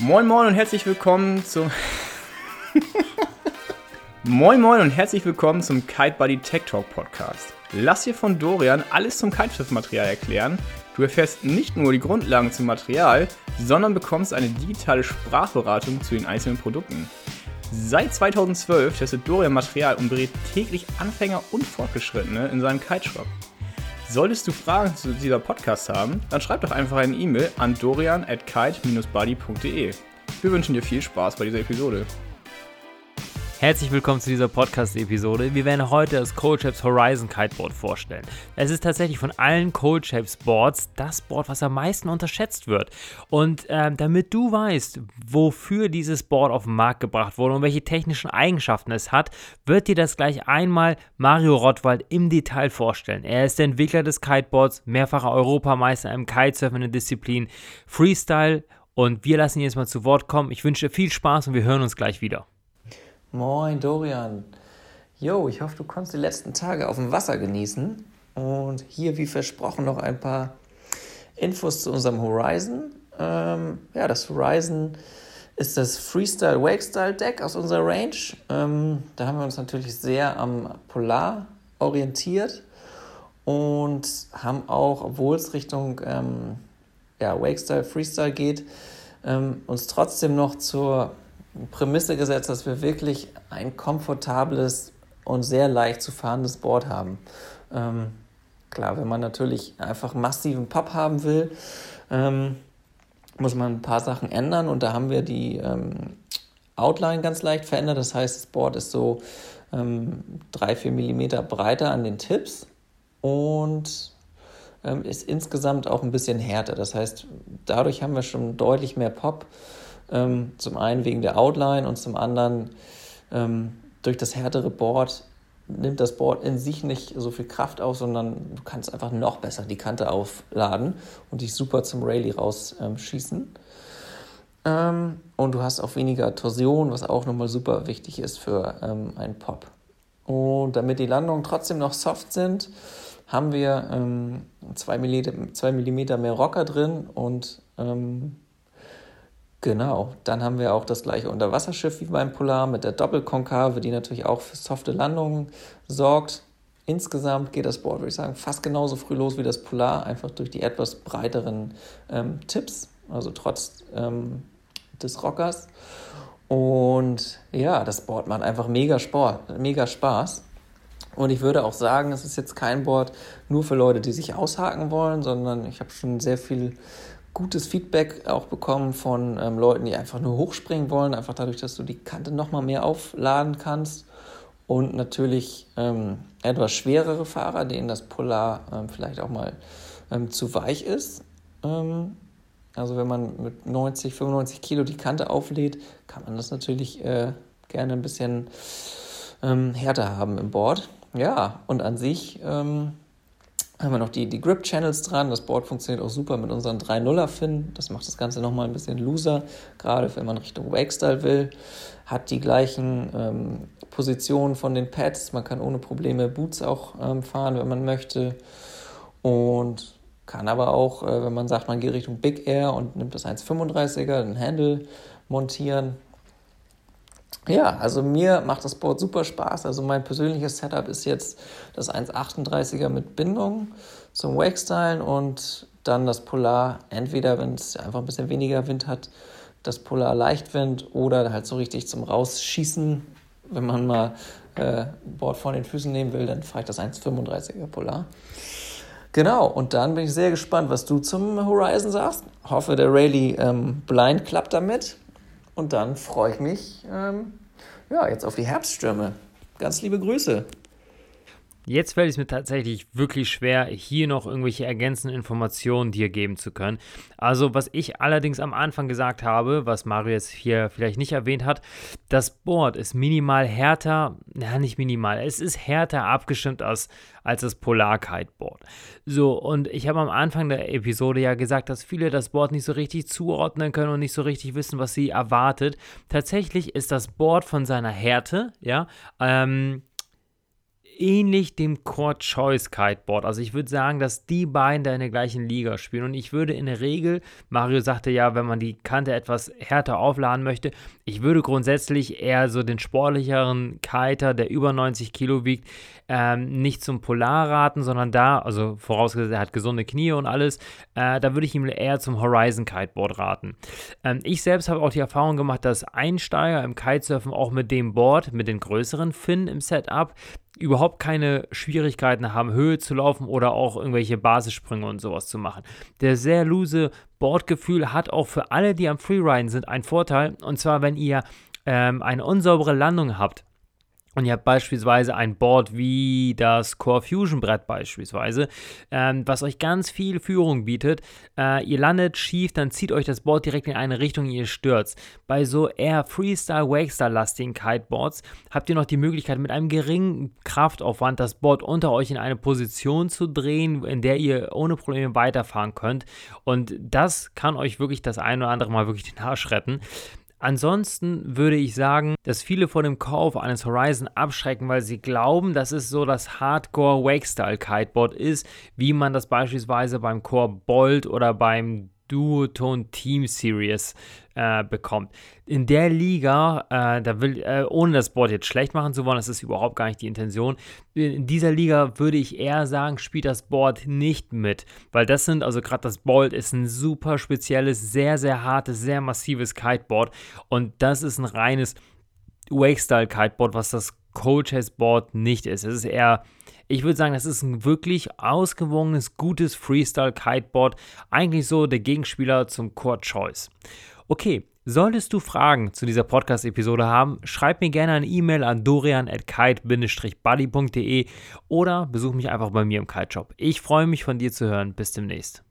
Moin Moin und herzlich willkommen zum Moin Moin und herzlich willkommen zum Kite Buddy Tech Talk Podcast. Lass dir von Dorian alles zum Kiteschiff-Material erklären. Du erfährst nicht nur die Grundlagen zum Material, sondern bekommst eine digitale Sprachberatung zu den einzelnen Produkten. Seit 2012 testet Dorian Material und berät täglich Anfänger und Fortgeschrittene in seinem Kiteshop. Solltest du Fragen zu dieser Podcast haben, dann schreib doch einfach eine E-Mail an dorian at kite-buddy.de. Wir wünschen dir viel Spaß bei dieser Episode. Herzlich willkommen zu dieser Podcast-Episode. Wir werden heute das Cold Shapes Horizon Kiteboard vorstellen. Es ist tatsächlich von allen Cold Shapes Boards das Board, was am meisten unterschätzt wird. Und äh, damit du weißt, wofür dieses Board auf den Markt gebracht wurde und welche technischen Eigenschaften es hat, wird dir das gleich einmal Mario Rottwald im Detail vorstellen. Er ist der Entwickler des Kiteboards, mehrfacher Europameister im Kitesurfen in der Disziplin Freestyle und wir lassen ihn jetzt mal zu Wort kommen. Ich wünsche dir viel Spaß und wir hören uns gleich wieder. Moin Dorian. Jo, ich hoffe, du konntest die letzten Tage auf dem Wasser genießen. Und hier, wie versprochen, noch ein paar Infos zu unserem Horizon. Ähm, ja, das Horizon ist das Freestyle Wakestyle Deck aus unserer Range. Ähm, da haben wir uns natürlich sehr am Polar orientiert und haben auch, obwohl es Richtung ähm, ja, Wakestyle, Freestyle geht, ähm, uns trotzdem noch zur Prämisse gesetzt, dass wir wirklich ein komfortables und sehr leicht zu fahrendes Board haben. Ähm, klar, wenn man natürlich einfach massiven Pop haben will, ähm, muss man ein paar Sachen ändern und da haben wir die ähm, Outline ganz leicht verändert. Das heißt, das Board ist so 3-4 ähm, mm breiter an den Tipps und ähm, ist insgesamt auch ein bisschen härter. Das heißt, dadurch haben wir schon deutlich mehr Pop ähm, zum einen wegen der Outline und zum anderen ähm, durch das härtere Board nimmt das Board in sich nicht so viel Kraft auf, sondern du kannst einfach noch besser die Kante aufladen und dich super zum Rayleigh rausschießen. Ähm, und du hast auch weniger Torsion, was auch nochmal super wichtig ist für ähm, einen Pop. Und damit die Landungen trotzdem noch soft sind, haben wir 2 ähm, mm mehr Rocker drin und ähm, Genau, dann haben wir auch das gleiche Unterwasserschiff wie beim Polar mit der Doppelkonkave, die natürlich auch für softe Landungen sorgt. Insgesamt geht das Board, würde ich sagen, fast genauso früh los wie das Polar, einfach durch die etwas breiteren ähm, Tipps, also trotz ähm, des Rockers. Und ja, das Board macht einfach mega Sport, mega Spaß. Und ich würde auch sagen, es ist jetzt kein Board nur für Leute, die sich aushaken wollen, sondern ich habe schon sehr viel gutes Feedback auch bekommen von ähm, Leuten, die einfach nur hochspringen wollen, einfach dadurch, dass du die Kante nochmal mehr aufladen kannst. Und natürlich ähm, etwas schwerere Fahrer, denen das Polar ähm, vielleicht auch mal ähm, zu weich ist. Ähm, also wenn man mit 90, 95 Kilo die Kante auflädt, kann man das natürlich äh, gerne ein bisschen ähm, härter haben im Board. Ja, und an sich haben wir noch die, die Grip-Channels dran. Das Board funktioniert auch super mit unseren 3.0er-Finnen. Das macht das Ganze nochmal ein bisschen looser, gerade wenn man Richtung Wakestyle will. Hat die gleichen ähm, Positionen von den Pads. Man kann ohne Probleme Boots auch ähm, fahren, wenn man möchte. Und kann aber auch, äh, wenn man sagt, man geht Richtung Big Air und nimmt das 1,35er, den Handle montieren. Ja, also mir macht das Board super Spaß. Also mein persönliches Setup ist jetzt das 1,38er mit Bindung zum Wakestylen und dann das Polar, entweder wenn es einfach ein bisschen weniger Wind hat, das Polar Leichtwind oder halt so richtig zum Rausschießen. Wenn man mal äh, Board vor den Füßen nehmen will, dann fahre ich das 1,35er Polar. Genau, und dann bin ich sehr gespannt, was du zum Horizon sagst. Hoffe, der Rayleigh ähm, Blind klappt damit. Und dann freue ich mich ähm, ja, jetzt auf die Herbststürme. Ganz liebe Grüße. Jetzt fällt es mir tatsächlich wirklich schwer, hier noch irgendwelche ergänzenden Informationen dir geben zu können. Also, was ich allerdings am Anfang gesagt habe, was Mario jetzt hier vielleicht nicht erwähnt hat, das Board ist minimal härter, ja, nicht minimal, es ist härter abgestimmt als, als das Polar Kiteboard. So, und ich habe am Anfang der Episode ja gesagt, dass viele das Board nicht so richtig zuordnen können und nicht so richtig wissen, was sie erwartet. Tatsächlich ist das Board von seiner Härte, ja, ähm, ähnlich dem Core Choice Kiteboard. Also ich würde sagen, dass die beiden da in der gleichen Liga spielen. Und ich würde in der Regel, Mario sagte ja, wenn man die Kante etwas härter aufladen möchte, ich würde grundsätzlich eher so den sportlicheren Kiter, der über 90 Kilo wiegt, ähm, nicht zum Polar raten, sondern da, also vorausgesetzt, er hat gesunde Knie und alles, äh, da würde ich ihm eher zum Horizon Kiteboard raten. Ähm, ich selbst habe auch die Erfahrung gemacht, dass Einsteiger im Kitesurfen auch mit dem Board, mit den größeren Finnen im Setup, überhaupt keine Schwierigkeiten haben, Höhe zu laufen oder auch irgendwelche Basissprünge und sowas zu machen. Der sehr loose Bordgefühl hat auch für alle, die am Freeriden sind, einen Vorteil. Und zwar, wenn ihr ähm, eine unsaubere Landung habt und ihr habt beispielsweise ein Board wie das Core Fusion Brett beispielsweise, ähm, was euch ganz viel Führung bietet. Äh, ihr landet schief, dann zieht euch das Board direkt in eine Richtung, ihr stürzt. Bei so eher Freestyle, Wakestyle-lastigen Kiteboards habt ihr noch die Möglichkeit, mit einem geringen Kraftaufwand das Board unter euch in eine Position zu drehen, in der ihr ohne Probleme weiterfahren könnt. Und das kann euch wirklich das ein oder andere Mal wirklich den Arsch retten. Ansonsten würde ich sagen, dass viele vor dem Kauf eines Horizon abschrecken, weil sie glauben, dass es so das Hardcore Wake-Style Kiteboard ist, wie man das beispielsweise beim Core Bolt oder beim Duotone Team Series äh, bekommt. In der Liga, äh, da will, äh, ohne das Board jetzt schlecht machen zu wollen, das ist überhaupt gar nicht die Intention. In dieser Liga würde ich eher sagen, spielt das Board nicht mit, weil das sind, also gerade das Bolt ist ein super spezielles, sehr, sehr hartes, sehr massives Kiteboard und das ist ein reines Wake-Style Kiteboard, was das Cold Chase Board nicht ist. Es ist eher ich würde sagen, das ist ein wirklich ausgewogenes, gutes Freestyle-Kiteboard. Eigentlich so der Gegenspieler zum Core Choice. Okay, Solltest du Fragen zu dieser Podcast-Episode haben, schreib mir gerne eine E-Mail an dorian.kite-buddy.de oder besuch mich einfach bei mir im Kite-Shop. Ich freue mich von dir zu hören. Bis demnächst.